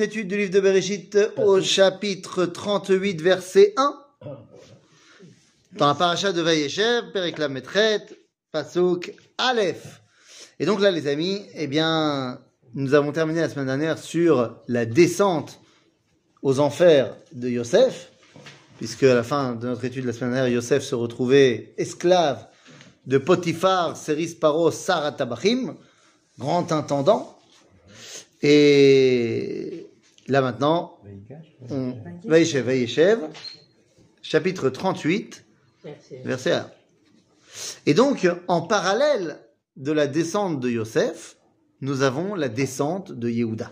étude du livre de Bereshit au chapitre 38, verset 1. Dans la paracha de Vayeshev, Periklam Metret, Pasuk, Aleph. Et donc là, les amis, eh bien, nous avons terminé la semaine dernière sur la descente aux enfers de Yosef, puisque à la fin de notre étude la semaine dernière, Yosef se retrouvait esclave de Potiphar, Seris Paro, Sarah Tabachim, grand intendant. Et là maintenant, on... Vaïchev, Vaïchev, chapitre 38, verset 1. Et donc, en parallèle de la descente de Yosef, nous avons la descente de Yehuda.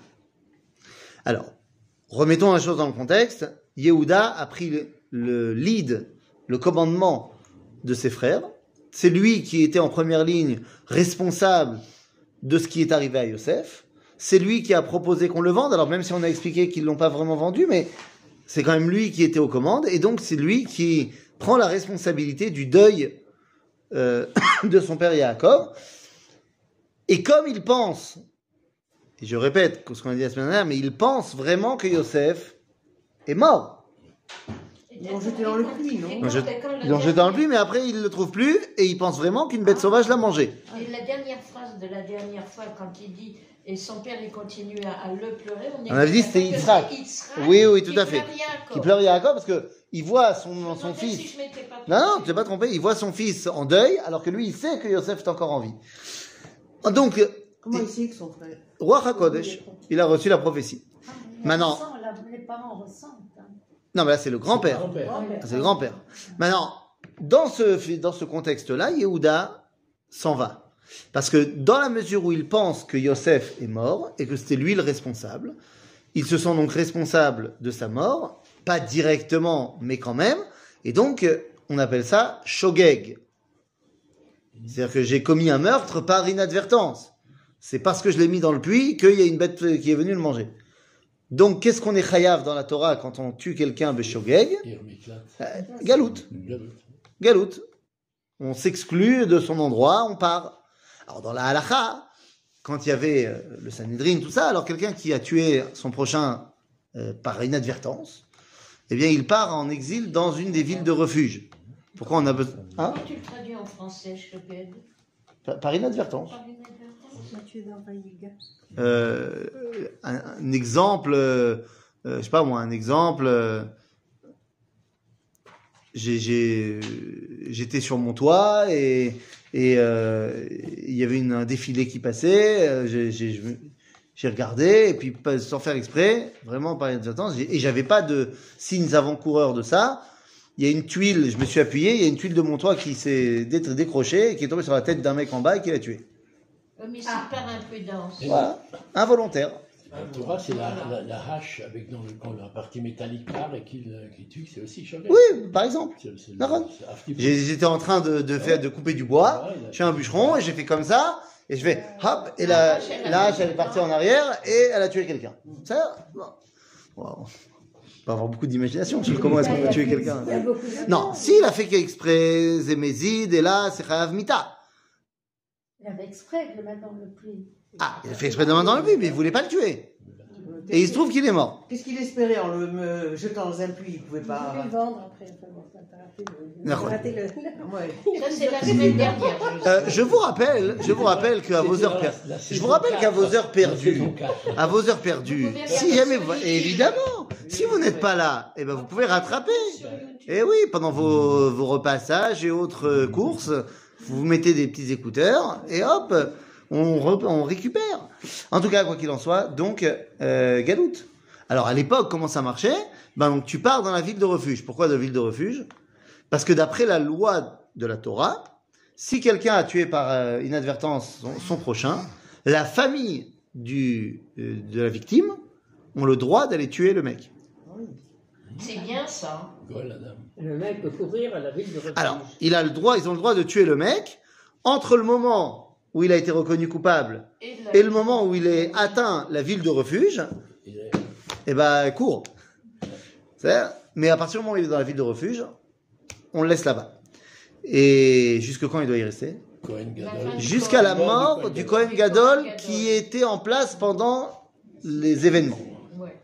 Alors, remettons la chose dans le contexte. Yehuda a pris le, le lead, le commandement de ses frères. C'est lui qui était en première ligne responsable de ce qui est arrivé à Yosef. C'est lui qui a proposé qu'on le vende. Alors même si on a expliqué qu'ils l'ont pas vraiment vendu, mais c'est quand même lui qui était aux commandes. Et donc c'est lui qui prend la responsabilité du deuil euh, de son père Yaakov. Et comme il pense, et je répète ce qu'on a dit la semaine dernière, mais il pense vraiment que Yosef est mort. Ils l'ont jeté dans le puits, non? Ils l'ont jeté- dans le puits, mais après il le trouve plus et il pense vraiment qu'une bête sauvage l'a mangé. Et la dernière phrase de la dernière fois, quand il dit et son père il continue à, à le pleurer, on, est On avait dit c'était Yitzhak. Oui, oui, tout à fait. Qui pleure Yaakov parce que il voit son, fils. si je m'étais pas Non, non, tu t'es pas trompé. Il voit son fils en deuil, alors que lui, il sait que Yosef est encore en vie. Donc, Comment il sait que son frère Roi HaKodesh, il a reçu la prophétie. Maintenant, Les parents ressentent. hein. non, mais là, c'est le grand-père. C'est le grand-père. Maintenant, dans ce, dans ce contexte-là, Yehuda s'en va. Parce que dans la mesure où il pense que Yosef est mort et que c'était lui le responsable, il se sent donc responsable de sa mort, pas directement, mais quand même. Et donc, euh, on appelle ça shogeg. C'est-à-dire que j'ai commis un meurtre par inadvertance. C'est parce que je l'ai mis dans le puits qu'il y a une bête qui est venue le manger. Donc, qu'est-ce qu'on est chayav dans la Torah quand on tue quelqu'un beshogeg Euh, Galout. Galout. On s'exclut de son endroit, on part. Alors dans la halakha, quand il y avait euh, le Sanhedrin, tout ça, alors quelqu'un qui a tué son prochain euh, par inadvertance, eh bien il part en exil dans une des villes de refuge. Pourquoi on a besoin hein tu le traduis en français, par, par inadvertance. Par. Euh, un, un exemple, euh, euh, je sais pas moi, un exemple. euh, j'ai- j'ai- j'étais sur mon toit et et euh, il y avait une, un défilé qui passait. euh, j'ai- regardé et puis pas- sans faire exprès, vraiment par inadvertance, et j'avais pas de signes avant-coureurs de ça. Il y a une tuile, je me suis appuyé, il y a une tuile de mon toit qui s'est dé- décrochée et qui est tombée sur la tête d'un mec en bas et qui l'a tué. Homicide Ah. par imprudence. Voilà, involontaire. La Torah, c'est la, la, la hache avec dans le, quand la partie métallique part et qui, tue, c'est aussi Shogun. Oui, par exemple. J'étais en train de, de faire de couper du bois. Ouais, Je suis un bûcheron et j'ai fait comme ça et je fais hop et la la hache elle est partie en arrière et elle a tué quelqu'un. Ça, bon. Wow. On peut avoir beaucoup d'imagination sur comment est-ce qu'on peut tuer quelqu'un. Non, s'il a fait exprès, Zémézide et là c'est Chayav Mita. Il avait exprès de le le puits. Ah, il a fait exprès de main dans le but, mais il voulait pas le tuer. Et il se trouve qu'il est mort. Qu'est-ce qu'il espérait en le me jetant dans un puits Il pouvait Il pas. voulait le vendre après. Ça c'est la semaine dernière. je Euh, je vous rappelle, je vous rappelle qu'à vos heures per- La je vous rappelle qu'à vos heures perdues, à vos heures perdues, si jamais évidemment, si vous n'êtes pas là, eh ben vous pouvez rattraper. Et oui, pendant vos, vos repassages et autres courses, vous vous mettez des petits écouteurs et hop, on, re- on récupère. En tout cas, quoi qu'il en soit, donc euh, Galoute. Alors à l'époque, comment ça marchait? Ben donc tu pars dans la ville de refuge. Pourquoi de ville de refuge? Parce que d'après la loi de la Torah, si quelqu'un a tué par euh, inadvertance son, son prochain, la famille du, euh, de la victime ont le droit d'aller tuer le mec. C'est bien ça. Ouais, la dame. Le mec peut courir à la ville de refuge. Alors, il a le droit, ils ont le droit de tuer le mec entre le moment où il a été reconnu coupable Et, le moment où il est atteint la ville de refuge. Eh ben, court. C'est- Mais à partir du moment où il est dans la ville de refuge, on le laisse là-bas. Et jusque quand il doit y rester? Cohen Jusqu'à la Mort du Kohen Gadol. Gadol qui était en place pendant les événements. Ouais.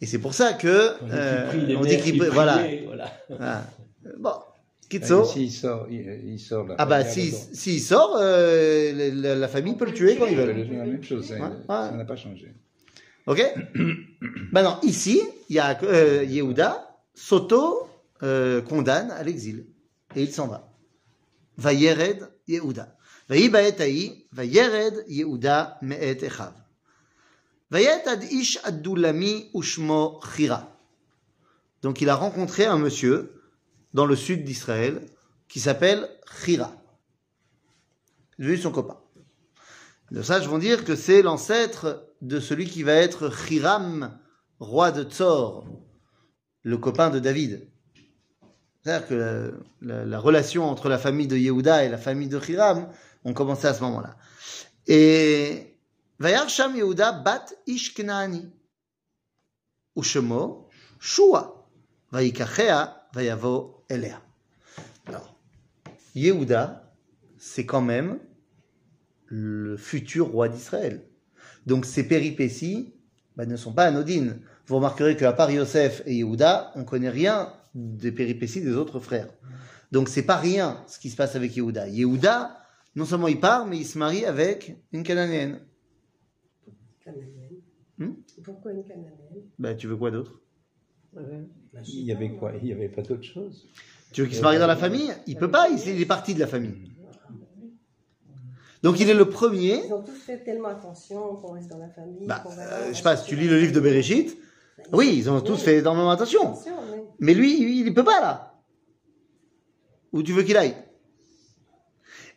Et c'est pour ça que On dit euh, qu'il on dit prie- voilà. voilà. Kitso. S'il sort, il, il sort là. Ah bah regarde si s'il sort, euh, la, famille peut le tuer quand ils C'est veulent. la même chose, ça Ouais, ça ouais. n'a pas changé. Ok Maintenant, ici, il y a euh, Yehuda s'auto euh, condamne à l'exil et il s'en va. Va Yered Yehuda. Va Ibaet Haï, va Yered Yehuda Me'et Echav. Va Yet ad Ish Adulami Ushmo Chira. Donc il a rencontré un monsieur dans le sud d'Israël qui s'appelle Chira. Il est devenu son copain. Les sages vont dire que c'est l'ancêtre de celui qui va être Hiram, roi de Tsor, le copain de David. C'est-à-dire que la, la- la relation entre la famille de Yehuda et la famille de Hiram ont commencé à ce moment-là. Et Vayar Sham Yehuda bat. Ushemo Shua. Vayavo Elea. Alors, Yehuda, c'est quand même le futur roi d'Israël. Donc ces péripéties bah, ne sont pas anodines. Vous remarquerez qu'à part Yosef et Yehuda, on connaît rien des péripéties des autres frères. Donc c'est pas rien ce qui se passe avec Yehuda. Yehuda, non seulement il part, mais il se marie avec une Cananéenne. Cananéenne. Hmm? Pourquoi une cananéenne? Bah, tu veux quoi d'autre? Il y avait quoi Il n'y avait pas d'autre chose Tu veux qu'il se marie dans la famille Il peut pas, il est parti de la famille. Donc il est le premier. Ils ont tous fait tellement attention qu'on reste dans la famille. Bah, euh, je sais pas, si tu lis le livre de Bereshit, oui, ils ont tous fait énormément attention. Mais lui, il ne peut pas là. Où tu veux qu'il aille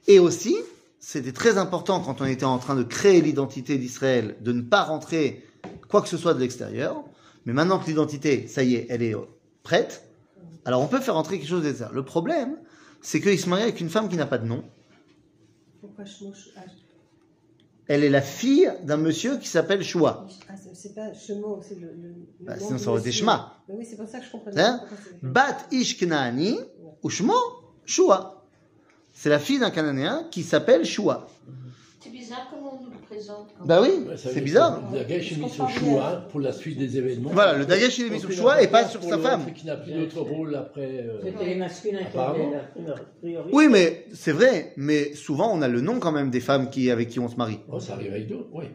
Et aussi, c'était très important quand on était en train de créer l'identité d'Israël, de ne pas rentrer quoi que ce soit de l'extérieur. Mais maintenant que l'identité, ça y est, elle est euh, prête, alors on peut faire rentrer quelque chose d'extérieur. Le problème, c'est qu'il se marie avec une femme qui n'a pas de nom. pourquoi Shmosh Elle est la fille d'un monsieur qui s'appelle Shua. ah, c'est- pas Shemo, c'est le. le, Bah, nom sinon, ça aurait été. Shema. Mais oui, c'est pour ça que je comprenais. Hein pas Bat Ish Knaani, Ushmo, Shua. C'est la fille d'un Cananéen qui s'appelle Shua. C'est bizarre comment on nous le présente. quand Bah oui, c'est bizarre. que Dagesh est mis sur. Choua pour la suite des événements. Voilà, le Dagesh, est mis sur Choua et pas sur sa le femme. qu'il n'a plus d'autre rôle après. euh, C'était les masculins qui avaient la priorité. Oui, mais c'est vrai, mais souvent on a le nom quand même des femmes qui, avec qui on se marie. Oh, ça arrive avec d'autres, oui.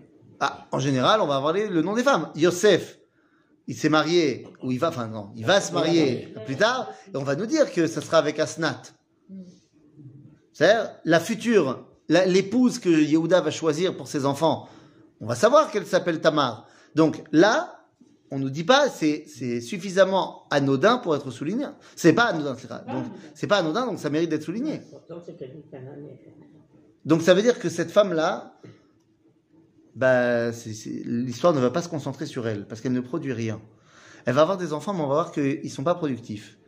Ah, en général, on va avoir les- le nom des femmes. Yosef, il s'est marié, ou il va, enfin non, il va se marier plus tard, et on va nous dire que ça sera avec Asnat. C'est-à-dire, la future, l'épouse que Yehuda va choisir pour ses enfants, on va savoir qu'elle s'appelle Tamar. Donc là, on nous dit pas, c'est, c'est suffisamment anodin pour être souligné. C'est pas anodin, c'est ça. Donc, c'est pas anodin, donc ça mérite d'être souligné. Donc ça veut dire que cette femme-là, bah, c'est- c'est- l'histoire ne va pas se concentrer sur elle, parce qu'elle ne produit rien. Elle va avoir des enfants, mais on va voir qu'ils ne sont pas productifs.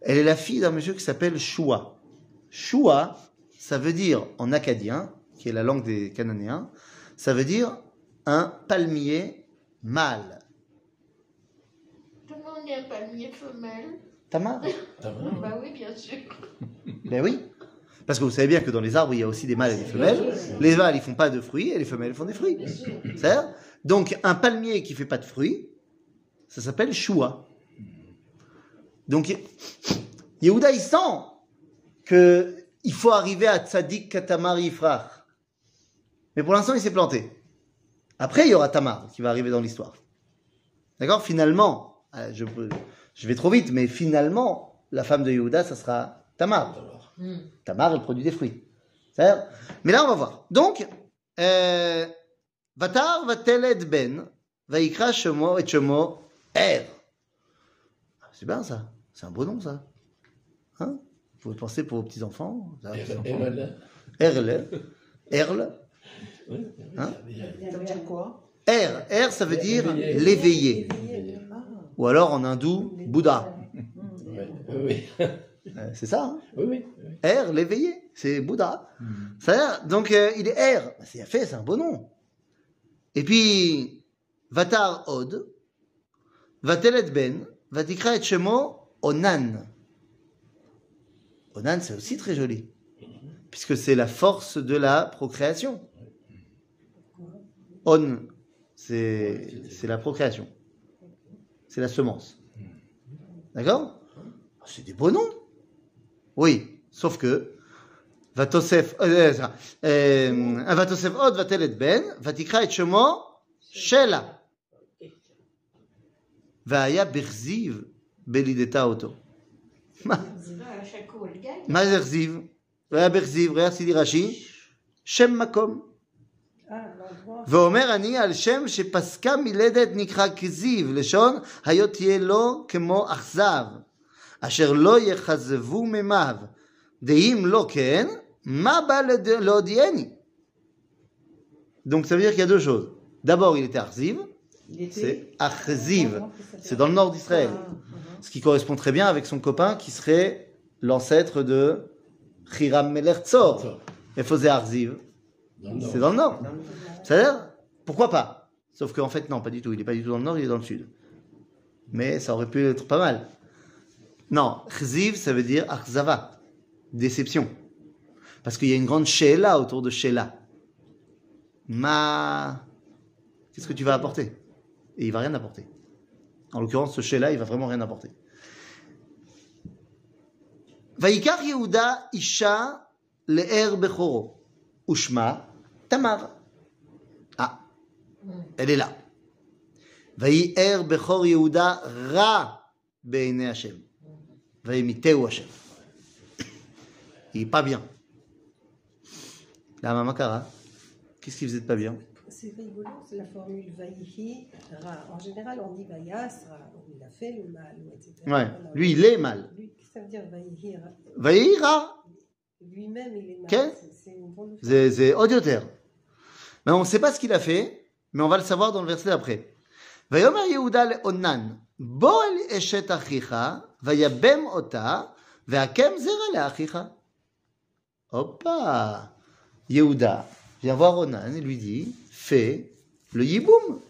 Elle est la fille d'un monsieur qui s'appelle Shua. Shua, ça veut dire en acadien, qui est la langue des Cananéens, ça veut dire un palmier mâle. Tout le monde est un palmier femelle. Tamar Bah oui, bien sûr. Ben oui. Parce que vous savez bien que dans les arbres, il y a aussi des mâles et des femelles. Les mâles, ils font pas de fruits et les femelles font des fruits. Donc, un palmier qui fait pas de fruits, ça s'appelle choua. Donc, Yehuda, il sent que il faut arriver à Tzadik Katamar Yifrach. Mais pour l'instant, il s'est planté. Après, il y aura Tamar qui va arriver dans l'histoire. D'accord? Finalement, euh, je, je vais trop vite, mais finalement, la femme de Yehuda, ça sera Tamar. Tamar, elle produit des fruits. Mais là, on va voir. Donc, euh, Vatar vateled ben, vaikra shemo et shemo er. Ah, C'est bien ça. C'est un beau nom ça. Hein? Vous pouvez penser pour vos petits-enfants. ça. Erle. Erle. Oui, Hein Ça veut dire quoi? Er. Er, ça veut dire L'éveillé. l'éveillé. Éveillé. Ou alors en hindou, Bouddha. Oui. Euh, C'est ça. Hein? Oui, oui, oui. Er, l'éveillé, c'est Bouddha. C'est-à-dire, donc euh, il est Er, c'est fait, c'est un beau nom. Et puis, Vatar Od, Vatelet Ben, Vatikra et Shemo Onan. Onan, c'est aussi très joli, puisque c'est la force de la procréation. On, c'est la procréation. C'est la semence. D'accord? C'est des beaux noms. Oui, sauf que Vatosef euh, euh, euh, Vatosef Od vatelet Ben Vatikra et Shemo Shela Vaya Berziv Belideta Oto מה? Ah, שקול, גיא. מה זה אכזיב? והיה בכזיב, ראה סידי רש"י, שם מקום. Ah, l'endroit. ואומר אני על שם שפסקה מלדת נקרא כזיב, לשון היות תהיה לו כמו אכזב, אשר לא יכזבו מימיו, דאם לא כן, מה בא לד- להודיעני? Donc ça veut dire qu'il y a deux choses. D'abord, il était Akhziv, Il était. c'est Akhziv, c'est dans le nord d'Israël. Ce qui correspond très bien avec son copain qui serait l'ancêtre de Hiram Melech Tzor. Et faisait Akhziv, Dans le nord. c'est dans le nord. C'est-à-dire, pourquoi pas? Sauf qu'en fait, non, pas du tout. Il n'est pas du tout dans le nord, il est dans le sud. Mais ça aurait pu être pas mal. Non, Chziv, ça veut dire Akhzava, déception. Parce qu'il y a une grande Sheila autour de Sheila. Ma. Qu'est-ce que tu vas apporter? Et il va rien apporter. En l'occurrence, ce chez-là, il va vraiment rien apporter. Vaikar Yehuda Isha Le'er Bechoro Ushma Tamar. Ah, elle est là. Vaïer Bechor Yehuda Ra beine Hashem. Vaïmiteu Hashem. Il n'est pas bien. La mamakara. Qu'est-ce qu'il faisait de pas bien? C'est rigolo, c'est la formule Vaïhi, Ra. En général, on dit Vaïas, Ra, il a fait le mal, ou etc. Ouais, Alors, lui il est mal. Lui, qu'est-ce que ça veut dire Vaïhi, Ra ויהי רע. Lui-même, il est mal. Quel C'est- C'est une drôle de זה, זה עוד יותר. Mais on ne sait pas ce qu'il a fait, mais on va le savoir dans le verset d'après. ויאמר יהודה לאונן, בוא אל אשת אחיך, ויבם אותה, והקם זרע לאחיך. Hoppa Yehuda vient voir Onan et lui dit, le yiboum.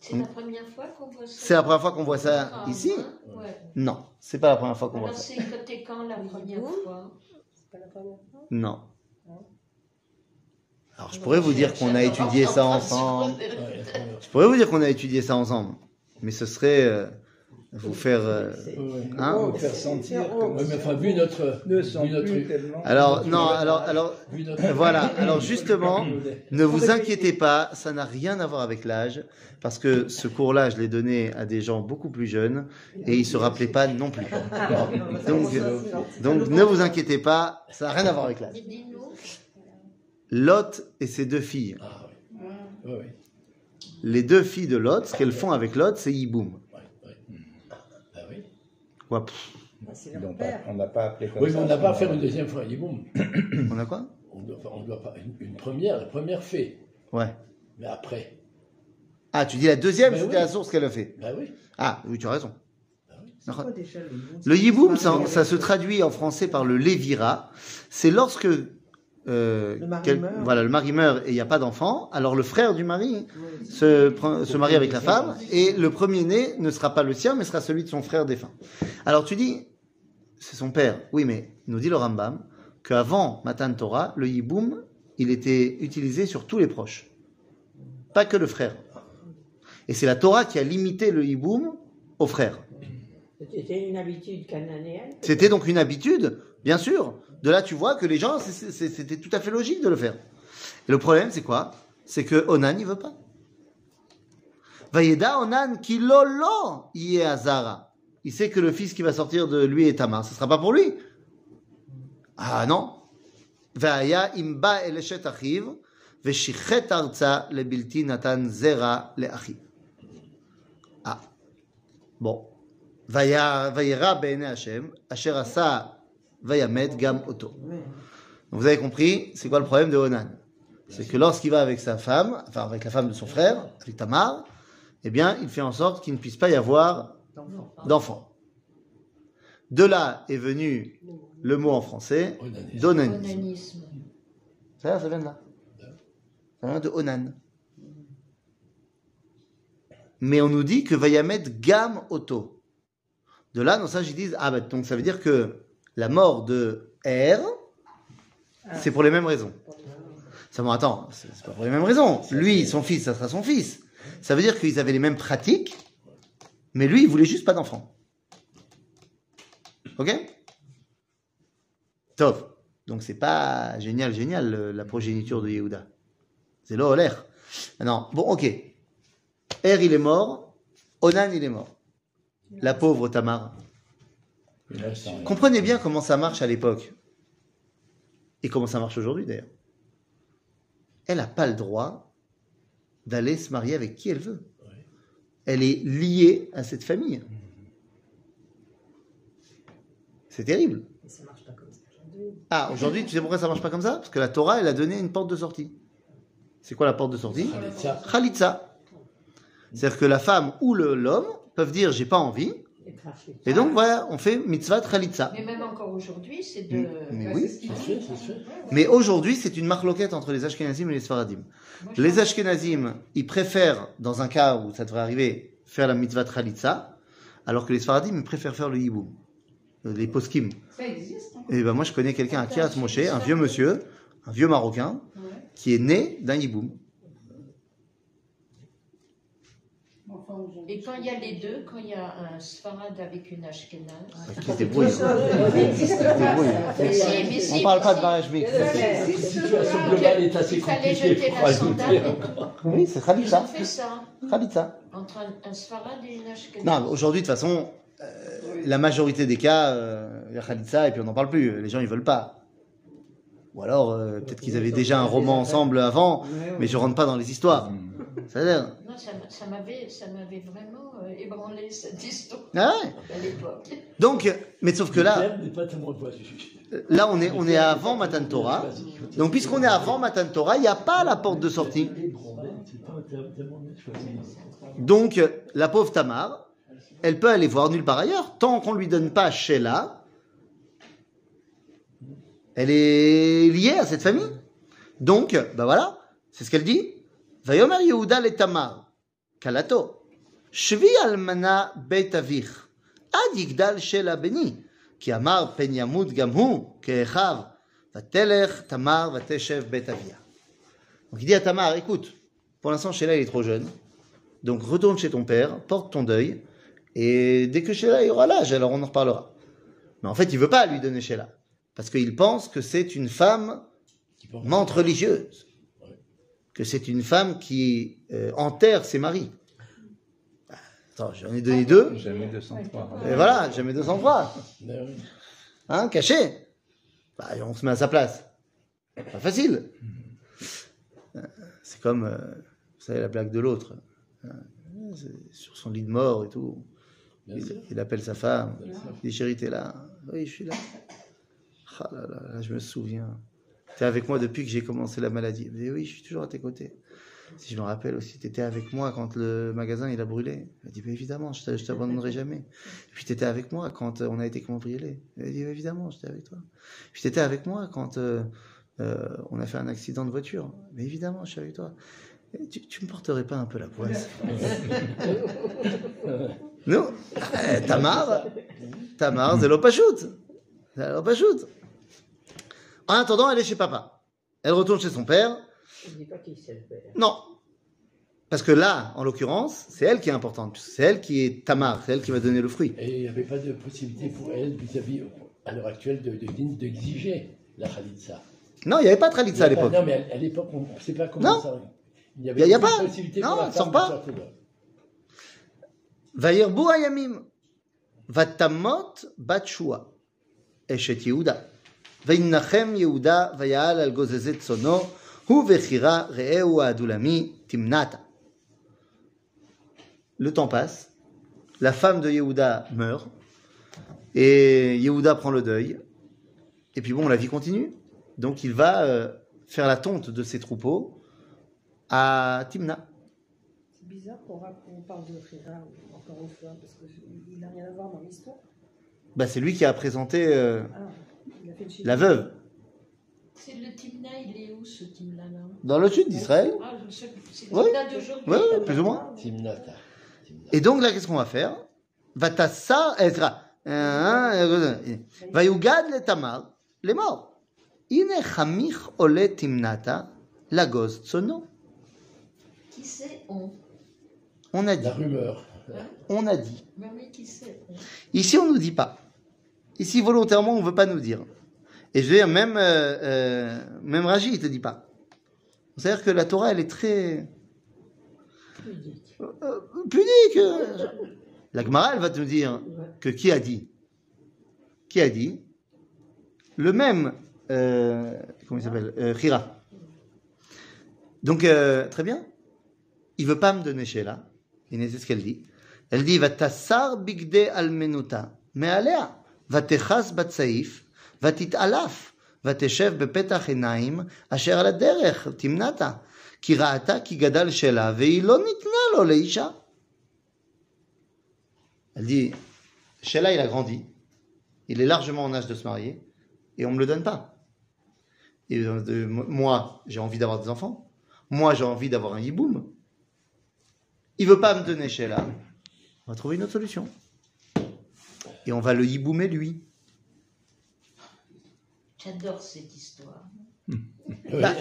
C'est la première fois qu'on voit ça. C'est la première fois qu'on voit ça Ah, ici hein, ouais. Non, c'est pas la première fois qu'on voit Alors ça. c'est côté quand la première fois? C'est pas la première fois? Non. Alors je pourrais vous dire qu'on a étudié ça ensemble. Je pourrais vous dire qu'on a étudié ça ensemble, mais ce serait euh, vous faire. euh, fois. Ouais. hein faire sentir mais enfin, vu notre. ne vu. Alors non, alors alors notre voilà. Alors justement, ne vous inquiétez pas, ça n'a rien à voir avec l'âge, parce que ce cours-là, je l'ai donné à des gens beaucoup plus jeunes et ils se rappelaient pas non plus. Donc donc ne vous inquiétez pas, ça n'a rien à voir avec l'âge. Lot et ses deux filles. Ah. Les deux filles de Lot, ce qu'elles font avec Lot, c'est yiboum. Ouais, ouais. Ah oui. Quoi, pff, Ah, C'est leur Donc, père. on n'a pas appelé comme Oui, ça. mais on n'a pas à faire une deuxième fois. Il dit bon, On a quoi? On doit, on doit pas. Une, une première, la première fait. Ouais. Mais après. Ah, tu dis la deuxième, Ben c'était oui. la source qu'elle a fait. Bah oui. Ah, oui, tu as raison. Yiboum Le yiboum, ça, ça se traduit en français par le lévira. C'est lorsque euh, Le mari quel- meurt. voilà, le mari meurt et il n'y a pas d'enfant, alors le frère du mari Oui. se, prend- se marie avec la femme et le premier-né ne sera pas le sien, mais sera celui de son frère défunt. Alors tu dis, c'est son père. Oui, mais nous dit le Rambam qu'avant Matan Torah, le yiboum, il était utilisé sur tous les proches, pas que le frère. Et c'est la Torah qui a limité le yiboum aux frères. C'était une habitude cananéenne. C'était donc une habitude, bien sûr. De là, tu vois que les gens, c'est- c'est- c'était tout à fait logique de le faire. Et le problème, c'est quoi C'est que Onan, il veut pas. Vayeda Onan ki lolo yé Azara. Il sait que le fils qui va sortir de lui est Tamar. Ce sera pas pour lui. Ah non. Vaya imba eleshet achiv veshichet arza lebilti natan zera leachiv. Ah. Bon. Vaya- Vayera בעיני Hashem, asher asa vayamet gam oto. Donc vous avez compris, c'est quoi le problème de Onan? C'est que lorsqu'il va avec sa femme, enfin avec la femme de son frère, avec Tamar, eh bien, il fait en sorte qu'il ne puisse pas y avoir D'enfant. d'enfants. De là est venu le mot en français Onanisme. d'onanisme. Onanisme. Ça, ça vient de là? Ça vient de Onan. Mais on nous dit que Vayamet Gam Oto. De là, nos sages ils disent Ah, bah, donc ça veut dire que la mort de Er, c'est pour les mêmes raisons. Ça bon, attends, c'est pas pour les mêmes raisons. Lui, son fils, ça sera son fils. Ça veut dire qu'ils avaient les mêmes pratiques, Mais lui, il voulait juste pas d'enfant. Ok? Top. Donc c'est pas génial, génial le- la progéniture de Yehuda. C'est l'air. Non, bon, ok. Er, il est mort. Onan, il est mort. La pauvre Tamar. Comprenez bien comment ça marche à l'époque. Et comment ça marche aujourd'hui d'ailleurs. Elle n'a pas le droit d'aller se marier avec qui elle veut. Elle est liée à cette famille. C'est terrible. Mais ça marche pas comme ça aujourd'hui. Ah, aujourd'hui, tu sais pourquoi ça marche pas comme ça? Parce que la Torah, elle a donné une porte de sortie. C'est quoi la porte de sortie? Khalitsa. Khalitsa. C'est-à-dire que la femme ou le- l'homme peuvent dire j'ai pas envie. Et donc voilà, on fait mitzvah Khalitsa. Mais même encore aujourd'hui, c'est de. Mm, Mais oui. c'est ce qu'ils Ça se font. fait, ça se fait. Mais aujourd'hui, c'est une marloquette entre les Ashkenazim et les Sfaradim. Moi, Les Ashkenazim, ils préfèrent, dans un cas où ça devrait arriver, faire la mitzvah Khalitsa, alors que les Sfaradim, ils préfèrent faire le Yiboum, euh, les poskim. Ça existe. hein. Et ben moi, je connais quelqu'un à Kiryat Moshe, un vieux monsieur, un vieux Marocain, Ouais. qui est né d'un Yiboum. Enfin, aujourd'hui. Et quand il y a les deux, quand il y a un Sfarad avec une Ashkenaz. Qui se débrouille. On parle pas de mariage mixte. La situation globale est assez Il fallait compliquée jeter la sandale. Oui, c'est Ils ont fait ça Khalitsa. entre un, Sfarad et une Ashkenaz. Non, aujourd'hui, de toute façon, euh, la majorité des cas, euh, il y a Khalitsa et puis on n'en parle plus. Les gens, ils veulent pas. Ou alors, euh, peut-être qu'ils avaient déjà un roman ensemble avant, mais je rentre pas dans les histoires. C'est-à-dire, Non, ça, ça m'avait, ça m'avait vraiment euh, ébranlé cette histoire ah ouais. à l'époque. Donc, mais sauf que là, là, on est, on est avant Matan Torah. Donc, puisqu'on est avant Matan Torah, il n'y a pas la porte de sortie. Donc, la pauvre Tamar, elle peut aller voir nulle part ailleurs. Tant qu'on lui donne pas Sheila, elle est liée à cette famille. Donc, ben voilà, c'est ce qu'elle dit. Vayomer Yehuda le Tamar, Donc il dit à Tamar, écoute, pour l'instant Sheila il est trop jeune, donc retourne chez ton père, porte ton deuil, et dès que Sheila il aura l'âge, alors on en reparlera. Mais en fait, il veut pas lui donner Sheila, parce qu'il pense que c'est une femme mente religieuse, que c'est une femme qui euh, enterre ses maris. Attends, j'en ai donné deux, Jamais 203. et voilà, jamais 203. Mais oui. Hein, caché. Bah, on se met à sa place. Pas facile. Euh, C'est comme, euh, vous savez, la blague de l'autre. Hein, Sur son lit de mort et tout. Il, appelle sa femme. Il dit, chérie, t'es là Oui, je suis là. Ah là là, là, je me souviens. T'es avec moi depuis que j'ai commencé la maladie. Me dit, oui, je suis toujours à tes côtés. Si je me rappelle aussi, t'étais avec moi quand le magasin il a brûlé. Il a dit, bah, évidemment, je je t'abandonnerai jamais. Et puis t'étais avec moi quand euh, on a été cambriolé. Il a dit, bah, évidemment, j'étais avec toi. Puis t'étais avec moi quand euh, euh, on a fait un accident de voiture. Mais évidemment, je suis avec toi. Et Tu, tu me porterais pas un peu la poisse Non Eh, Tamar Tamar, c'est l'opachut. C'est l'opachut. En attendant, elle est chez papa. Elle retourne chez son père. Je ne dis pas qui c'est le père. Non. Parce que là, en l'occurrence, c'est elle qui est importante. C'est elle qui est Tamar. C'est elle qui va donner le fruit. Et il n'y avait pas de possibilité pour elle, vis-à-vis, à l'heure actuelle, de- de- d'exiger la Khalitsa. Non, il n'y avait pas de Khalitsa à l'époque. Non, mais à, à l'époque, on ne sait pas comment Non. ça. Il n'y Y a- y a pas. possibilité Non, pour la femme sort pas. de sortir. Vayirbu ayamim. Vatamot batshua. Eshet Yehuda. Le temps passe. La femme de Yehuda meurt. Et Yehuda prend le deuil. Et puis bon, la vie continue. Donc il va euh, faire la tonte de ses troupeaux à Timna. C'est bizarre qu'on parle de Rira encore une fois, parce qu'il n'a rien à voir dans l'histoire. Bah, c'est lui qui a présenté euh, Ah, la veuve C'est le Timna, il est où ce Timna-là dans le sud d'Israël. Ah, c'est le Oui. Timna d'aujourd'hui. Oui, oui, plus ou moins. Timnata. Timnata. Et donc là, qu'est-ce qu'on va faire? Vatassa Ezra. Vayugad le Tamar, les morts. Ine chamich ole timnata, la goz tsono. Qui c'est on? On a dit. La rumeur. On a dit. Mamie qui sait. Ici, on nous dit pas. Ici, volontairement, on veut pas nous dire. Et je veux dire, même, euh, euh, même Raji, il te dit pas. C'est-à-dire que la Torah, elle est très euh, pudique. La Gemara, elle va te dire que qui a dit? Qui a dit? Le même, euh, comment il s'appelle? Euh, Hira. Donc, euh, très bien. Il veut pas me donner Sheila. Et c'est ce qu'elle dit. Elle dit, va tassar bigde almenuta. Mais alea, va techas batsaif, elle dit, Sheila, il a grandi, il est largement en âge de se marier, et on ne me le donne pas. Moi, j'ai envie d'avoir des enfants. Moi, j'ai envie d'avoir un hiboum. Il veut pas me donner Sheila. On va trouver une autre solution. Et on va le hiboumer lui. J'adore cette histoire. Bah,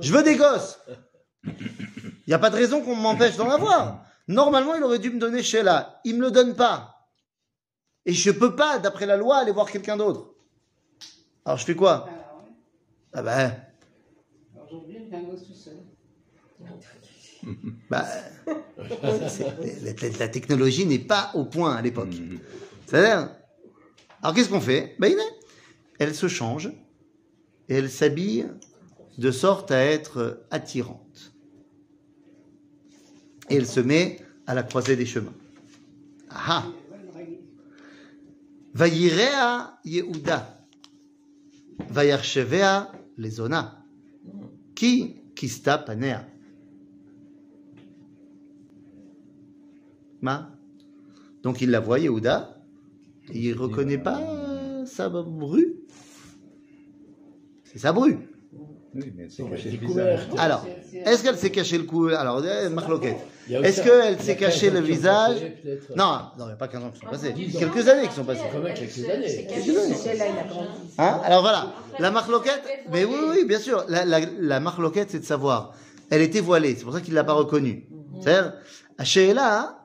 je veux des gosses. Il n'y a pas de raison qu'on m'empêche d'en avoir. Normalement, il aurait dû me donner Sheila. Il me le donne pas. Et je peux pas, d'après la loi, aller voir quelqu'un d'autre. Alors je fais quoi? Alors, ouais. Ah ben, Alors, Aujourd'hui, il vient gosse tout seul. bah, la, la- la technologie n'est pas au point à l'époque. C'est-à-dire, alors qu'est-ce qu'on fait? Ben, il est- elle se change et elle s'habille de sorte à être attirante. Et elle se met à la croisée des chemins. Ah Vayirea Yehuda. Vayarshevea lezona. Qui kista panea. Ma. Donc il la voit, Yehuda. il reconnaît pas sa bru. C'est sa bru. Oui, mais c'est caché le. Alors, est-ce qu'elle s'est caché le cou Alors, euh, marloquette. Est-ce qu'elle s'est 15 caché ans le visage. Non, non, il n'y a pas 15 ans qui sont passés. 10 ans. Quelques années qui sont passées. Quelques années. C'est Quelques caché, années. c'est Là, il a caché. grandi. Hein Alors voilà, la marloquette, mais oui, oui, bien sûr, la, la, la marloquette, c'est de savoir. Elle était voilée, c'est pour ça qu'il ne l'a pas reconnue. C'est-à-dire, à Sheila,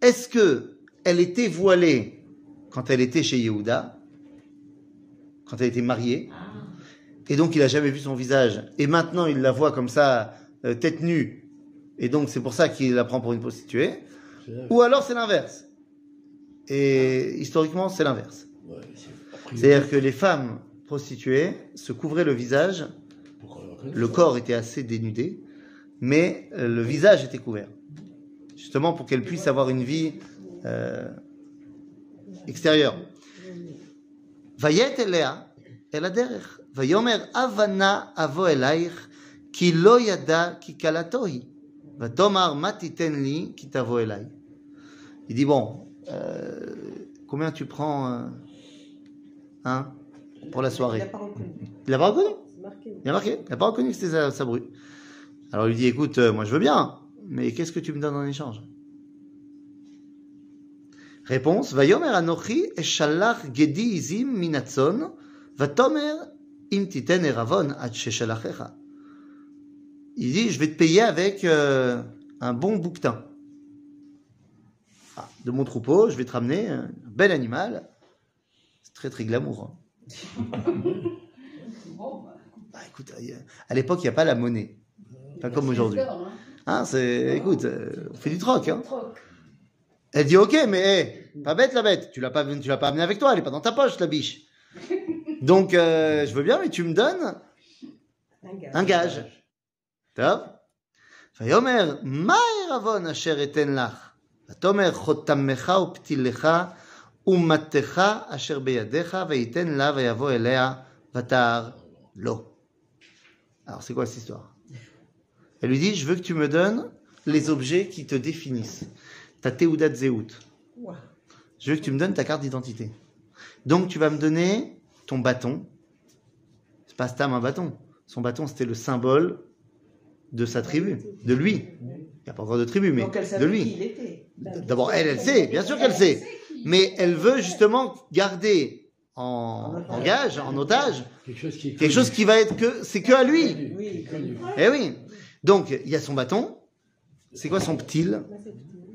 est-ce que elle était voilée quand elle était chez Yehuda, quand elle était mariée, et donc il a jamais vu son visage, et maintenant il la voit comme ça, euh, tête nue, et donc c'est pour ça qu'il la prend pour une prostituée, ou alors c'est l'inverse. Et historiquement, c'est l'inverse. ouais, a C'est-à-dire que les femmes prostituées se couvraient le visage, le corps était assez dénudé, mais euh, le visage était couvert. Justement pour qu'elles puissent avoir une vie euh, extérieure. Vayet elea Il dit bon, euh, combien tu prends euh, hein, pour la soirée? Il l'a pas reconnu. Il a marqué, il n'a pas reconnu que c'était sa, sa bru. Alors il lui dit, écoute, euh, moi je veux bien, mais qu'est-ce que tu me donnes en échange? Réponse, Vayomer anochi eshalach gedi izim minatzon, vatomer Il dit, je vais te payer avec euh, un bon bouquetin. Ah, de mon troupeau, je vais te ramener un bel animal. C'est très très glamour. hein. Bah, écoute, euh, à l'époque, il n'y a pas la monnaie. Pas comme aujourd'hui. hein. Hein, c'est, écoute, euh, on fait du troc. Hein. Troc. Elle dit, ok, mais hey, pas bête la bête. Tu l'as pas, tu l'as pas amenée avec toi. Elle est pas dans ta poche, la biche. Donc, euh, je veux bien, mais tu me donnes Un gars. un gage. טוב? ויאמר, מה הערבון אשר אתן לך? ותאמר, חותמך ופתילך ומטך אשר בידיך, וייתן לה ויבוא אליה, ותער לו. Alors, c'est quoi cette histoire Elle lui dit, je veux que tu me donnes les objets qui te définissent. Ta Teudat Zeut. Ouah. Je veux que tu me donnes ta carte d'identité. Donc, tu vas me donner ton bâton. C'est pas Stam un bâton. Son bâton, c'était le symbole de sa tribu, de lui. Il n'y a pas encore de tribu, mais de lui. D'abord, elle, elle sait, bien sûr qu'elle sait. Mais elle veut justement garder en, gage, en otage, quelque chose qui, va être que, c'est que à lui. Eh oui. Donc, il y a son bâton. C'est quoi son ptil?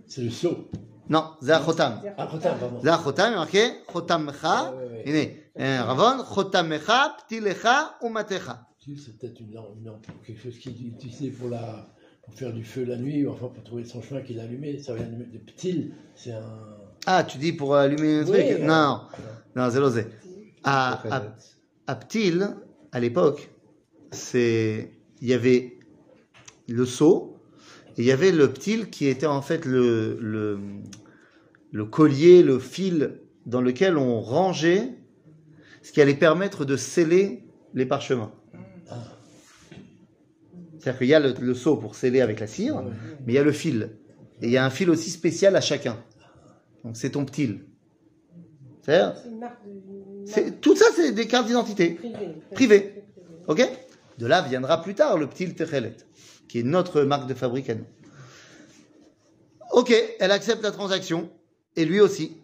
C'est le seau. Non, Zachotam. Zachotam, ah, pardon. Zachotam. Hein, Ravon, chotamecha, ptilecha. C'est peut-être quelque chose qui est utilisé pour, la, pour faire du feu la nuit, ou enfin pour trouver son chemin qu'il a allumé. Ça vient de ptil, c'est un. Ah, tu dis pour allumer un truc? Non, non, c'est l'osé. À, à, à ptil, à l'époque, il y avait le seau et il y avait le ptil qui était en fait le, le, le collier, le fil dans lequel on rangeait ce qui allait permettre de sceller les parchemins. C'est-à-dire qu'il y a le, le seau pour sceller avec la cire, mais il y a le fil. Et il y a un fil aussi spécial à chacun. Donc c'est ton Ptil. C'est-à-dire, C'est une marque de. une c'est- marque tout ça, c'est des cartes d'identité. privée. Privé. Ok? De là viendra plus tard le Ptil Techelet, qui est notre marque de fabrique à nous. Ok, elle accepte la transaction, et lui aussi.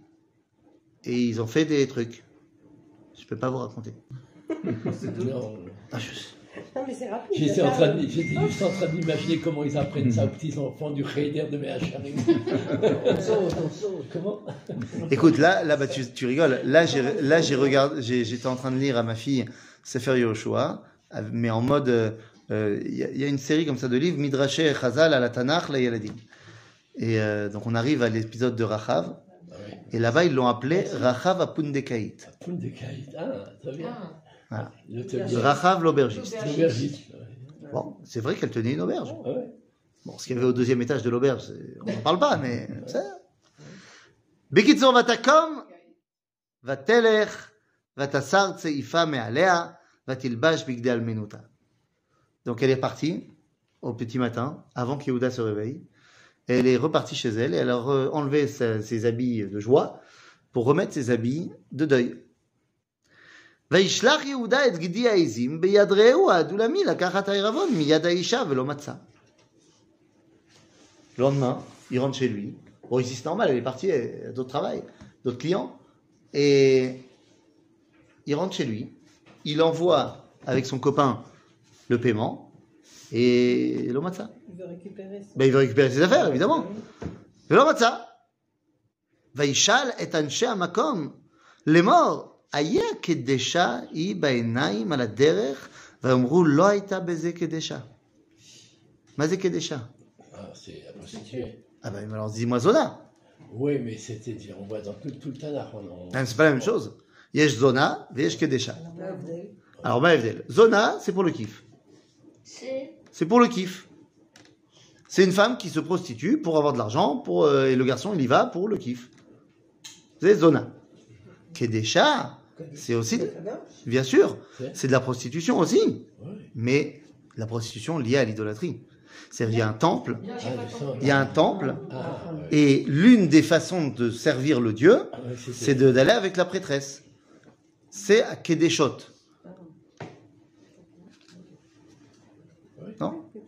Et ils ont fait des trucs. Je peux pas vous raconter. Non. Ah, je- Non, mais c'est rapide. J'étais en train j'étais juste en train d'imaginer comment ils apprennent ça aux petits enfants du Raider de Méhacharim. On saute, on saute. comment Écoute, là, là bah, tu, tu rigoles. Là, j'ai, là, j'ai regardé, j'ai- j'étais en train de lire à ma fille Sefer Yoshua, mais en mode, euh, euh, il y, a- il y a une série comme ça de livres, Midrashé Chazal à la Tanakh, la Yaladim. Et euh, donc on arrive à l'épisode de Rachav, Ah. Et là-bas ils l'ont appelé Rachav Apundekait. Poule de Kaït. Ah, très bien. Ah, Voilà. Rachav l'aubergiste. Bon, c'est vrai qu'elle tenait une auberge. Ah ouais. Bon, ce qu'il y avait au deuxième étage de l'auberge, on n'en parle pas, mais c'est. Bekitzur vatakom, vatelech, vatasar tseifa me'alea, vatilbash bigde almenuta. Donc elle est partie au petit matin, avant qu'Yehuda se réveille Elle est repartie chez elle et elle a re- enlevé sa- ses habits de joie pour remettre ses habits de deuil. וישלח יהודה את גדי העזים ביד רעהו האדולמי לקחת העירבון מיד האישה ולא מצא. Le lendemain, il rentre chez lui. Bon, ici c'est normal, elle est partie, elle a d'autres travail, d'autres clients. Et il rentre chez lui. Il envoie avec son copain le paiement. Et l'homme ça. Il veut récupérer son. Ben, il veut récupérer ses affaires, évidemment. ולא מצא. וישאל את אנשי המקום לאמור, היה קדשה היא בעיניים על הדרך? ואמרו, לא הייתה בזה קדשה. מה זה קדשה? Ah, c'est la prostituée. Ah ben alors dis-moi zona. Oui, mais c'était dire, on voit dans tout, tout le Tanakh. On, on- Ah, C'est pas la même chose. Yesh zona, veyesh kedesha. L'Avdel. Alors ma Evdel. Zona, c'est pour le kiff. c'est pour le kiff. C'est une femme qui se prostitue pour avoir de l'argent, pour, euh, et le garçon il y va pour le kiff. C'est zona. Kedesha, c'est aussi, bien sûr, c'est de la prostitution aussi, mais la prostitution liée à l'idolâtrie. C'est-à-dire il y a un temple, Ah, il y a un temple, Ah, et l'une des façons de servir le dieu, Ah, c'est de- d'aller avec la prêtresse. C'est à Kedeshot.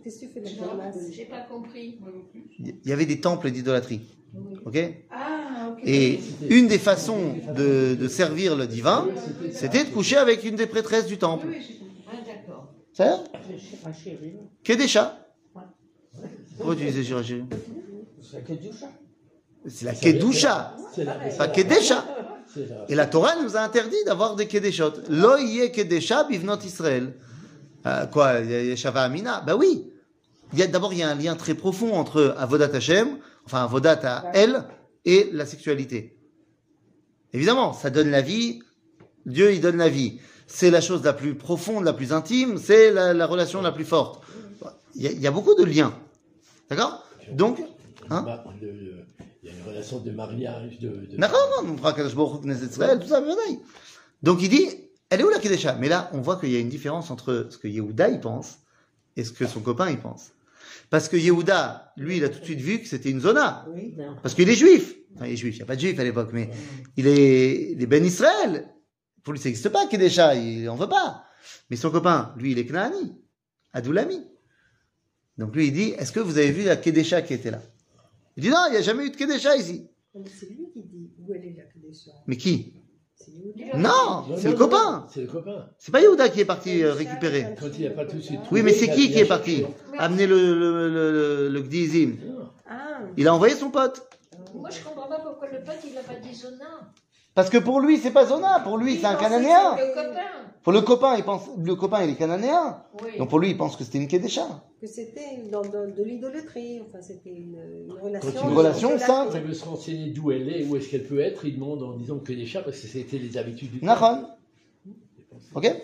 Qu'est-ce que tu fais de la j'ai pas compris. Il y avait des temples d'idolâtrie. Ok Ah, ok. Et une des façons de, de servir le divin, c'était de coucher avec une des prêtresses du temple. Oui. Ah, d'accord. C'est ça Ah, chérie. Kedesha. Pourquoi tu disais Shirachirim C'est que la Kedusha, C'est la, pas Kedesha. c'est la- Et la Torah nous a interdit d'avoir des Kedeshot. Lo yeh Kedesha bivnot Israël. Euh, quoi, Yeshava Amina? Ben oui. Il y a- D'abord, il y a un lien très profond entre Avodat Hashem, enfin Avodat à elle, et la sexualité. Évidemment, ça donne la vie. Dieu, il donne la vie. C'est la chose la plus profonde, la plus intime, c'est la, la relation la plus forte. Il y a, il y a beaucoup de liens. D'accord? Donc, hein? Le- il y a une relation de mariage, de. de- D'accord, non, on fera Kadosh Baruch Hu, Knesset Israël, tout ça, badaï. Donc il dit, elle est où la Kedesha Mais là, on voit qu'il y a une différence entre ce que Yehuda il pense et ce que son copain il pense. Parce que Yehuda, lui, il a tout de suite vu que c'était une zona. Parce qu'il est juif. Enfin, il est juif, il n'y a pas de juif à l'époque, mais il est, il est Ben Israël. Pour lui, ça n'existe pas, Kedesha, il en veut pas. Mais son copain, lui, il est Knaani, Adoulami. Donc lui, il dit, est-ce que vous avez vu la Kedesha qui était là? Il dit, non, il n'y a jamais eu de Kedesha ici. C'est lui qui dit où elle est la Kadesha. Mais qui? Non, c'est le copain. C'est le copain. C'est pas Yehuda qui est parti euh, récupérer. Quand il n'a pas tout de suite. Oui, mais c'est qui qui est parti. Amener le, le, le, le, le Gdizim? Ah, Il a envoyé son pote. Moi, je comprends pas pourquoi le pote, il n'a pas dit Zona. Parce que pour lui, c'est pas Zona, pour lui, c'est un Il pensait Cananéen. Le copain. Pour le copain, il pense, le copain, il est Cananéen. Oui. Donc pour lui, il pense que c'était une Kedesha. Que c'était dans, dans- de l'idolâtrie, enfin c'était une, une relation. Quand Une relation idolâtre. sainte. Quand il veut se renseigner d'où elle est, où est-ce qu'elle peut être, il demande en disant que des chats, parce que c'était les habitudes du temps. נכון. אוקיי?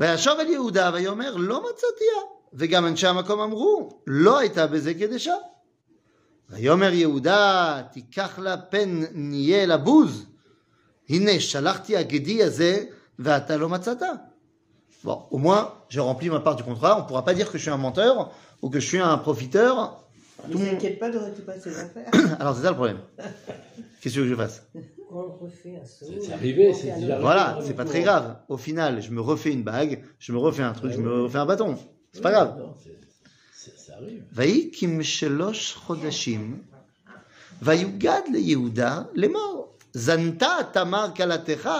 וישב על יהודה ויאמר לא מצאתיה וגם אנשי המקום אמרו לא הייתה בזה קדשה. ויאמר יהודה תיקח לה פן נהיה לבוז הנה שלחתי הגדי הזה ואתה לא מצאת. Bon, au moins, j'ai rempli ma part du contrat. On ne pourra pas dire que je suis un menteur ou que je suis un profiteur. Tout Ne le monde- t'inquiète pas, j'aurais tout passé l'affaire. Alors c'est ça le problème. Qu'est-ce que tu veux que je fasse On refait un saut. C'est arrivé, on c'est fait un déjà autre. Voilà, c'est pas très grave. Au final, je me refais une bague, je me refais un truc, je me refais un bâton. C'est pas grave. Non, c'est- c'est- ça arrive. ויקים שלוש חודשים, ויוגד ליהודה לאמור, זנתה תמר כלתך,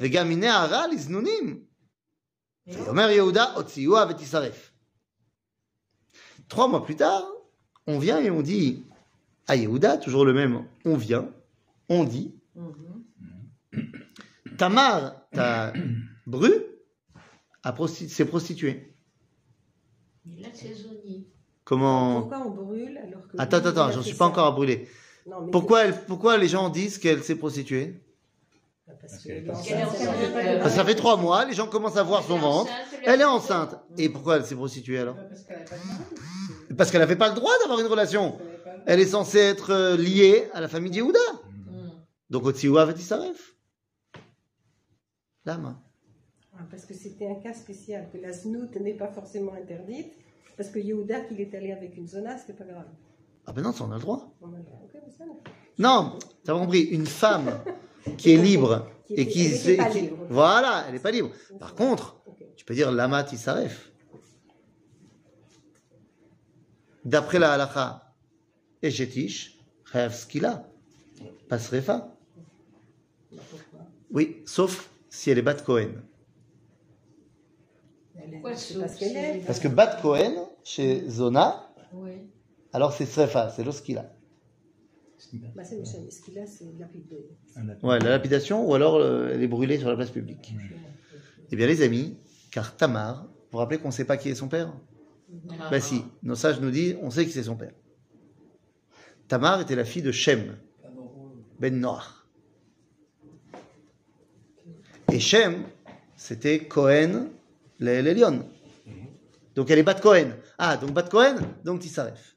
וגם הנה הרע לזנונים. ויאמר יהודה, הוציאוה ותשרף. Trois mois plus tard, on vient et on dit à Yehuda, toujours le même, on vient, on dit, Tamar, ta bru, a prosti- s'est prostituée. Comment Pourquoi on brûle alors que. Attends, attends, j'en suis pas ça encore à brûler. Non, mais Pourquoi, elle, pourquoi les gens disent qu'elle s'est prostituée Parce qu'elle est que enceinte. est ça fait enceinte. Parce ça trois mois, les gens commencent à voir son ventre. Elle est enceinte. Et pourquoi elle s'est prostituée alors Parce qu'elle Parce n'avait pas le droit d'avoir une relation. Elle est censée être euh, liée à la famille de Yehuda. Hmm. Donc Otsioua Vetisaref. Lama. Ah, Parce que c'était un cas spécial, que la znout n'est pas forcément interdite, parce que Yehuda, qu'il est allé avec une zona, c'était pas grave. Ah ben non, ça on a le droit. On a- ok, mais ça, non. Non, t'as compris, une femme qui est libre Qui et qui... libre. Voilà, elle n'est pas libre. Par contre, tu peux dire Lama Tisaref. D'après la halacha, Eshetish, Chayav Skila, pas Srefa. Pourquoi? Oui, sauf si elle est Bat Cohen. Parce qu'elle est. que Bat Cohen, chez Zona, Oui. alors c'est Srefa, c'est l'Oskila. Bah, c'est c'est lapidé. Ouais, la lapidation, ou alors euh, elle est brûlée sur la place publique. Eh bien, les amis, car Tamar, vous vous rappelez qu'on ne sait pas qui est son père? Ah. Bah si, nos sages nous disent, on sait qui c'est son père. Tamar était la fille de Shem, ben Noach. Et Shem, c'était Cohen, l'Elion. Donc elle est Bat Cohen. Ah, donc Bat Cohen, donc Tissaref.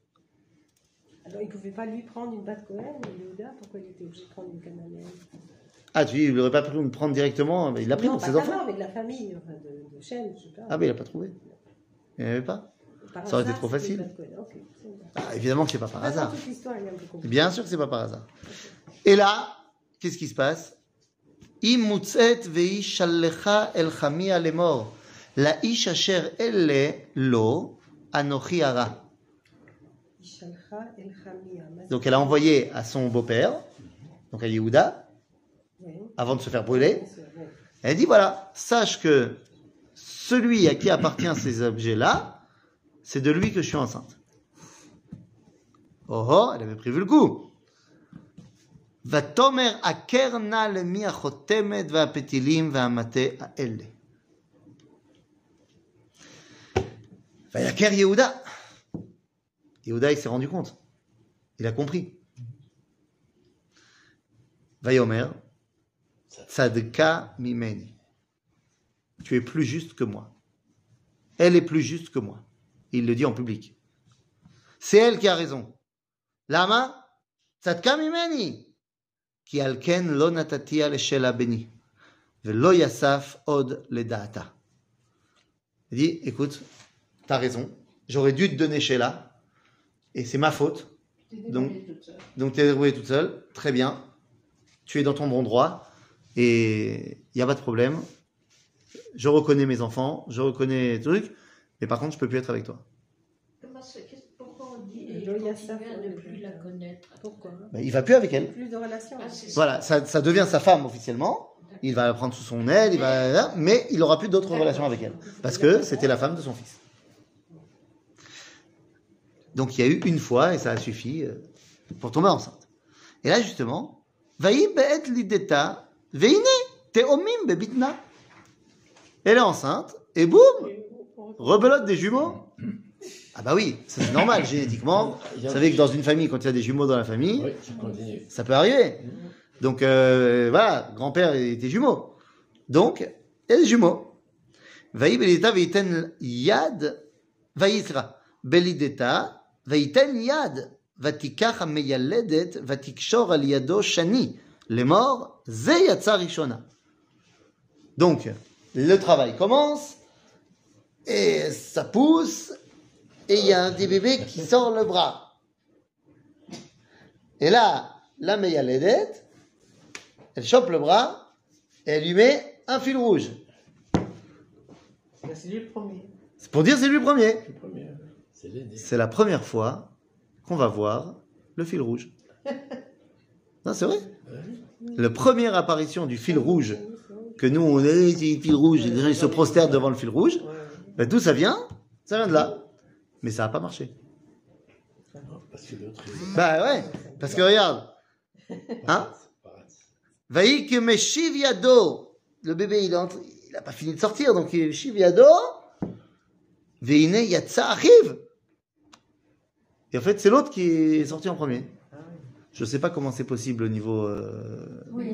Alors, il ne pouvait pas lui prendre une batte Cohen, Yehuda, pourquoi il était obligé de prendre une cananéenne Ah, tu dis, il n'aurait pas pu me prendre directement, mais il l'a pris Non, pour pas ses enfants. mais de la famille, enfin, de, de Shem, je sais pas. Ah, mais il n'a pas trouvé. Il n'y avait pas. Par ça aurait été trop facile. batte Cohen. Ok, c'est bon. Ah, évidemment que c'est pas par hasard. Bien sûr que c'est pas par hasard. Et là, qu'est-ce qui se passe? Im mutzet ve'i shallecha el chamia lemor. La ish asher elle lo anochi. Donc elle a envoyé à son beau-père, donc à Yehuda, avant de se faire brûler. Elle dit voilà, sache que celui à qui appartient ces objets-là, c'est de lui que je suis enceinte. Oh oh, elle avait prévu le coup. Va tomer akerna le va petilim va amate a elle. Bah, Vayaker Yehuda. Yehuda, il s'est rendu compte. Il a compris. Vayomer, Tzadka Mimeni. Tu es plus juste que moi. Elle est plus juste que moi. Il le dit en public. C'est elle qui a raison. Lama, Tzadka Mimeni. Ki alken lo natatia leshela beni. Velo yasaf od le data. Il dit, écoute, t'as raison. J'aurais dû te donner Sheila. Et c'est ma faute. Donc- Donc tu es débrouillée toute seule, très bien. Tu es dans ton bon droit et il n'y a pas de problème. Je reconnais mes enfants, je reconnais les trucs, mais par contre je peux plus être avec toi. Pourquoi on dit et à ne plus la plus- connaître? Pourquoi? Ben, il va plus avec elle. Plus de relations. Ah. Voilà, ça, ça devient sa femme officiellement. Il va la prendre sous son aile, il va, mais il aura plus d'autres relations avec elle parce que c'était la femme de son fils. Donc il y a eu une fois et ça a suffi euh, pour tomber enceinte. Et là justement, Vaï be'et lideta veine teomim bebitna. Elle est enceinte et boum, rebelote des jumeaux. Ah bah oui, c'est normal génétiquement. Vous savez que dans une famille, quand il y a des jumeaux dans la famille, Oui, ça peut arriver. Donc euh, voilà, grand-père était jumeau. Donc, il y a des jumeaux. Vaï belideta veiten yad, vaï sera, belideta veiten yad, vatikach המילדת ותקשור על ידו שני לאמור זה יצא ראשונה. Donc, le travail commence, et ça pousse, et il y a un petit bébé qui sort le bras. Et là, la Meyaledet, elle chope le bras, et elle lui met un fil rouge. C'est lui le premier. C'est pour dire c'est lui le premier. Le premier, c'est la première fois qu'on va voir le fil rouge. Non, c'est vrai. La première apparition du fil rouge, que nous on est, fil rouge, et les gens ils se prosternent devant le fil rouge, ben, d'où ça vient? Ça vient de là. Mais ça n'a pas marché. Bah ouais, parce que regarde, hein? Vaïk Meshiv Yado. Le bébé, il n'a pas fini de sortir, donc il Meshiv Yado. Veine Yatsa arrive. Et en fait, c'est l'autre qui est sorti en premier. Je ne sais pas comment c'est possible au niveau, euh, Oui,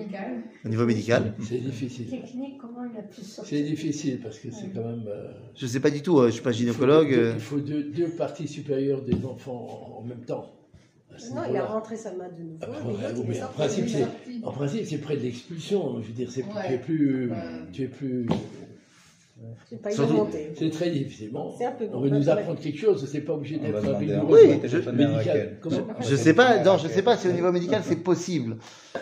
au niveau médical. C'est difficile. technique, comment il a pu sortir? C'est difficile parce que c'est quand même. euh, Je ne sais pas du tout, euh, je ne suis pas il faut gynécologue. deux- euh. Il faut deux, deux parties supérieures des enfants en, en même temps. Non, il a rentré sa main de nouveau. Ah, mais ouais, mais en principe, c'est- sorti. En principe, c'est près de l'expulsion. Je veux dire, c'est, Ouais. tu es plus. Ouais. Tu es plus. C'est très difficile. Bon, C'est un peu on veut nous apprendre quelque chose. C'est pas obligé d'être un rigoureux. Oui, à médical. Je sais pas, non, je sais pas si au niveau médical c'est possible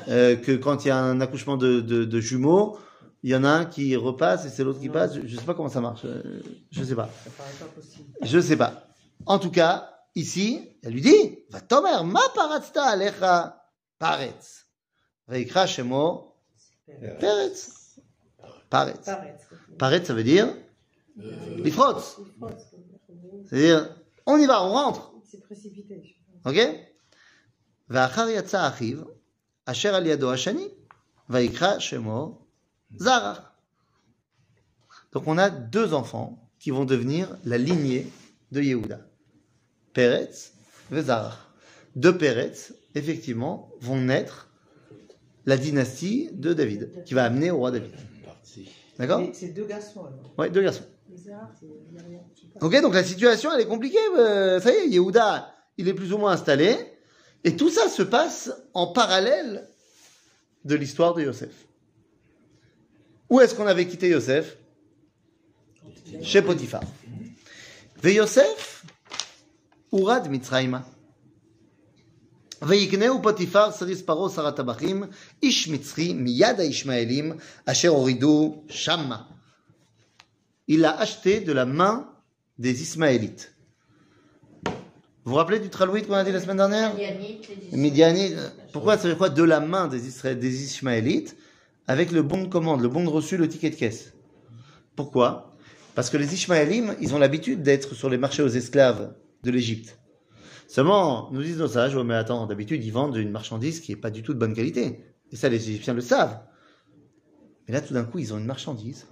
euh, que quand il y a un accouchement de, de, de jumeaux, il y en a un qui repasse et c'est l'autre qui passe. Je, je sais pas comment ça marche. euh, Je sais pas. Ça paraît pas possible. Je sais pas. En tout cas, ici, elle lui dit, va tomer ma paratzta alecha paretz. Veikra shemo peretz. Paretz. Paretz, ça veut dire euh... les. C'est-à-dire, on y va, on rentre. C'est précipité. Ok? Asher va'ikra shemo zarach. Donc on a deux enfants qui vont devenir la lignée de Yehuda. Peretz et Zarach. De Peretz, effectivement, vont naître la dynastie de David, qui va amener au roi David. D'accord C'est deux garçons alors. Ouais, deux garçons. Ok, donc la situation, elle est compliquée. euh, ça y est, Yehuda, il est plus ou moins installé. Et tout ça se passe en parallèle de l'histoire de Yosef. Où est-ce qu'on avait quitté Yosef? Chez Potiphar. Ve Yosef, Urad Mitzrayma. ויקנהו פוטיפר סריס פרעה שר הטבחים איש מצרי מיד הישמעאלים אשר הורידו שמה. Il l'a acheté de la main des Ismaélites. Vous vous rappelez du Tralouït qu'on a dit la semaine dernière Midianite, les Midianite. Pourquoi ça veut dire quoi De la main des, Isra- des Ismaélites avec le bon de commande, le bon de reçu, le ticket de caisse. Pourquoi Parce que les Ismaélim, ils ont l'habitude d'être sur les marchés aux esclaves de l'Égypte. Seulement, nous disent nos sages, oh, mais attends, d'habitude, ils vendent une marchandise qui n'est pas du tout de bonne qualité. Et ça, les Égyptiens le savent. Mais là, tout d'un coup, ils ont une marchandise.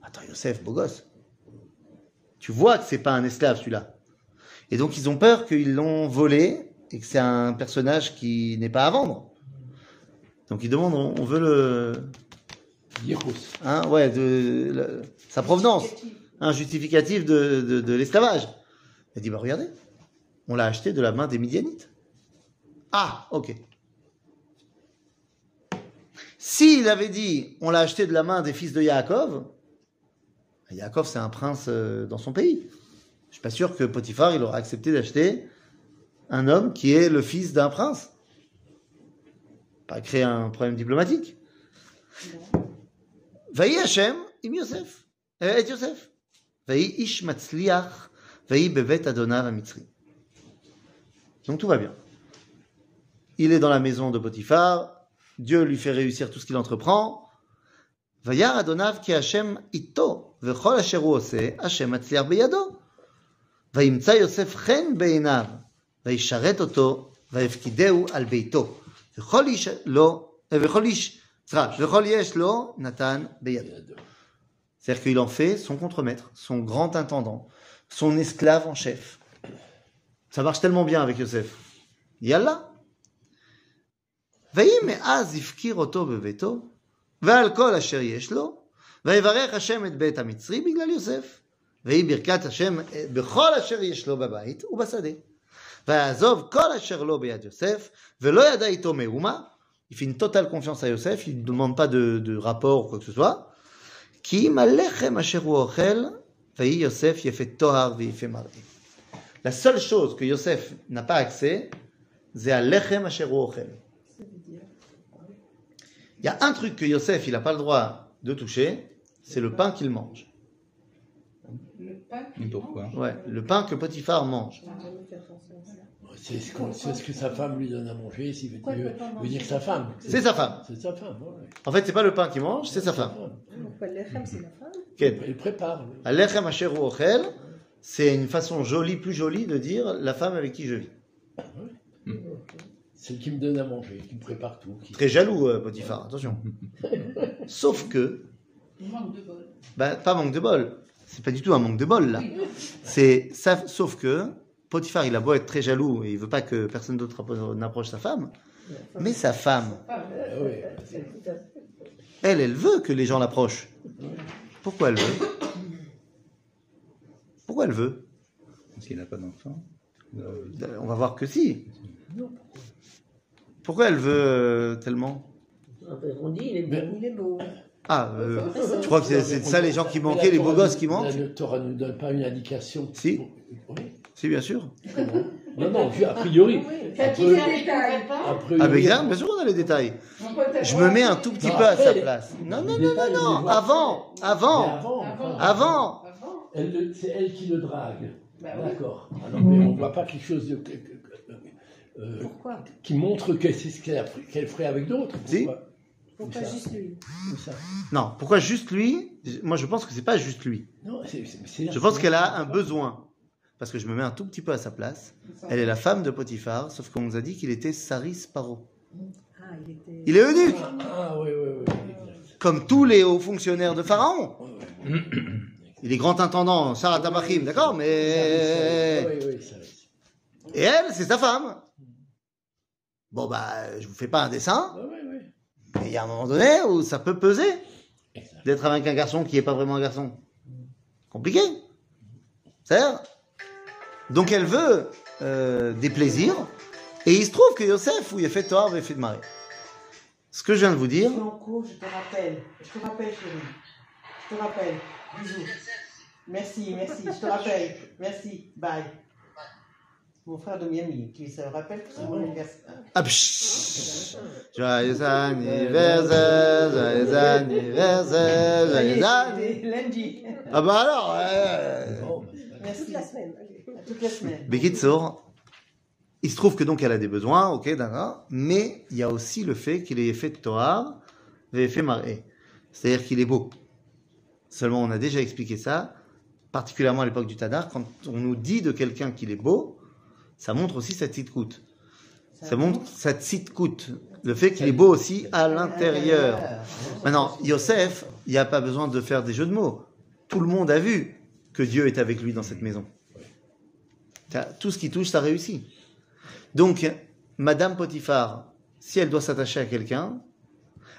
Attends, Yosef, beau gosse. Tu vois que c'est pas un esclave, celui-là. Et donc, ils ont peur qu'ils l'ont volé et que c'est un personnage qui n'est pas à vendre. Donc, ils demandent, on veut le, hein, ouais, de, le- sa provenance, un justificatif de, de, de l'esclavage. Elle dit, bah regardez, on l'a acheté de la main des Midianites. Ah, ok. S'il avait dit on l'a acheté de la main des fils de Yaakov, ben, Yaakov c'est un prince euh, dans son pays. Je ne suis pas sûr que Potiphar il aura accepté d'acheter un homme qui est le fils d'un prince. Pas créer un problème diplomatique. Yosef. Euh, Ish Donc tout va bien. Il est dans la maison de Potiphar, Dieu lui fait réussir tout ce qu'il entreprend. וירא אדוניו כי השם איתו, וכל אשר הוא עושה, השם מצליח בידו. וימצא יוסף חן בעיניו, וישרת אותו, ויפקידהו על ביתו. וכל איש לו, וכל איש, סליחה, וכל יש לו, נתן בידו. C'est-à-dire qu'il en fait son contremaître, son grand intendant, son esclave en chef. Ça marche tellement bien avec Yosef. Yallah. ויהי מאז הפקיר אותו בביתו, ועל כל אשר יש לו, ויברך השם את בית המצרי בגלל יוסף. ויהי ברכת השם בכל אשר יש לו בבית ובשדה. ויעזוב כל אשר לו ביד יוסף, ולא ידע איתו מאומה. Il fait une totale confiance à Yosef, il ne demande pas de, de rapport ou quoi que ce soit. כי אם הלחם אשר הוא אוכל, ויהי יוסף יפה טוהר ויפה מראה. La seule chose que Yosef n'a pas accès, c'est à lechem ochel. Il y a un truc que Yosef il n'a pas le droit de toucher, c'est le pain qu'il mange. Le pain pourquoi Ouais, le pain que Potiphar mange. C'est ce, qu'on- c'est ce que sa femme lui donne à manger, s'il veut, dire- veut dire sa femme. C'est sa femme. C'est sa femme, ouais. En fait, c'est pas le pain qu'il mange, c'est sa femme. Pourquoi l'Echem, c'est la femme. Il prépare. À lechem ochel, c'est une façon jolie, plus jolie de dire la femme avec qui je vis. C'est qui me donne à manger, qui me prépare tout. Qui... Très jaloux, euh, Potiphar, attention. Sauf que, Il manque de bol. bah, pas manque de bol. C'est pas du tout un manque de bol, là. C'est ça, sauf que Potiphar, il a beau être très jaloux et il veut pas que personne d'autre appro- n'approche sa femme, mais sa femme, Ah ouais. elle, elle veut que les gens l'approchent. Pourquoi elle veut? Pourquoi elle veut? Parce qu'il n'a pas d'enfant. Euh, On va voir que si. Pourquoi elle veut euh, tellement? On dit, il est bon. Il est beau. Ah, euh, tu crois que c'est c'est ça les gens qui manquaient, les beaux gosses qui manquent? Le Torah ne nous donne pas une indication. Si. Oui. Si, bien sûr. Non, non, a priori. Après- il fait ne pas. a priori- Ah, mais bien, bien sûr qu'on a les détails. Je me mets un tout petit Non, peu à après, sa les- place. Non, non, non, non, non. voit Avant, Mais avant, avant. Avant. avant. Avant. Elle c'est elle qui le drague. Bah oui. D'accord. Alors, mais on ne voit pas quelque chose de, que- que- que- euh, qui montre qu'elle qu'elle ferait avec d'autres. Si. Pourquoi? Ça? juste lui? Ça? Non, pourquoi juste lui? Moi, je pense que c'est pas juste lui. Non, Je pense qu'elle a un besoin. Parce que je me mets un tout petit peu à sa place. Elle est la femme de Potiphar, sauf qu'on nous a dit qu'il était Saris Paro. Ah, il était. Il est eunuque, Ah, ah, oui, oui, oui. exact. comme tous les hauts fonctionnaires de Pharaon. Il est grand intendant, Sarah Tabachim, d'accord Mais. Oui, oui, ça, c'est- Et elle, c'est sa femme. Bon, bah, je vous fais pas un dessin, oui, oui, oui. mais il y a un moment donné où ça peut peser d'être avec un garçon qui n'est pas vraiment un garçon. Compliqué. C'est Donc elle veut euh, des plaisirs, et il se trouve que Yosef, où il a fait Torah, il fait de marée. Ce que je viens de vous dire, Je suis en cours, je te rappelle. Je te rappelle, chérie. Je te rappelle. Bisous. Merci, merci. Je te rappelle. Merci. Bye. Mon frère de Miami, qui se rappelle que c'est mon anniversaire. ah, psh, joyeux anniversaire, joyeux anniversaire, joyeux anniversaire. Lundi. Ah bah alors, euh, Merci. Toute la semaine. Toute la semaine. Bekitsour, il se trouve que donc elle a des besoins, ok, d'accord, mais il y a aussi le fait qu'il ait fait de Torah, ait fait marée. C'est-à-dire qu'il est beau. Seulement, on a déjà expliqué ça, particulièrement à l'époque du Tadar, quand on nous dit de quelqu'un qu'il est beau, ça montre aussi sa petite coûte. Ça montre sa petite coûte. Le fait qu'il est beau aussi à l'intérieur. Maintenant, Yosef, il n'y a pas besoin de faire des jeux de mots. Tout le monde a vu que Dieu est avec lui dans cette maison. Tout ce qui touche, ça réussit. Donc, Madame Potiphar, si elle doit s'attacher à quelqu'un,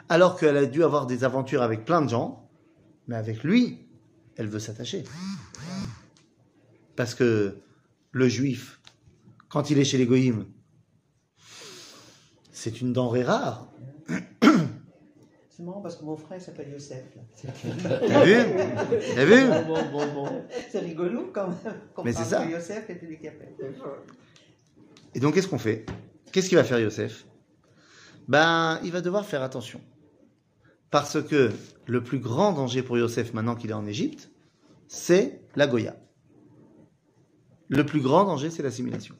alors qu'elle a dû avoir des aventures avec plein de gens, mais avec lui, elle veut s'attacher. Parce que le juif, quand il est chez les goïms, c'est une denrée rare. C'est marrant parce que mon frère s'appelle Youssef. T'as vu? T'as vu? Bon, bon, bon. C'est rigolo quand même. Mais c'est parle ça. Youssef capelles. Et donc, qu'est-ce qu'on fait? Qu'est-ce qu'il va faire Yosef? Ben, il va devoir faire attention. Parce que le plus grand danger pour Yosef, maintenant qu'il est en Égypte, c'est la Goya. Le plus grand danger, c'est l'assimilation.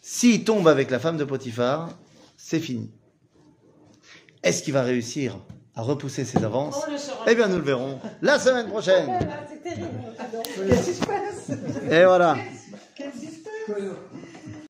S'il tombe avec la femme de Potiphar, c'est fini. Est-ce qu'il va réussir à repousser ses avances. Eh bien, nous le verrons la semaine prochaine. Ah, c'est terrible. Qu'est-ce qui se passe? Et voilà.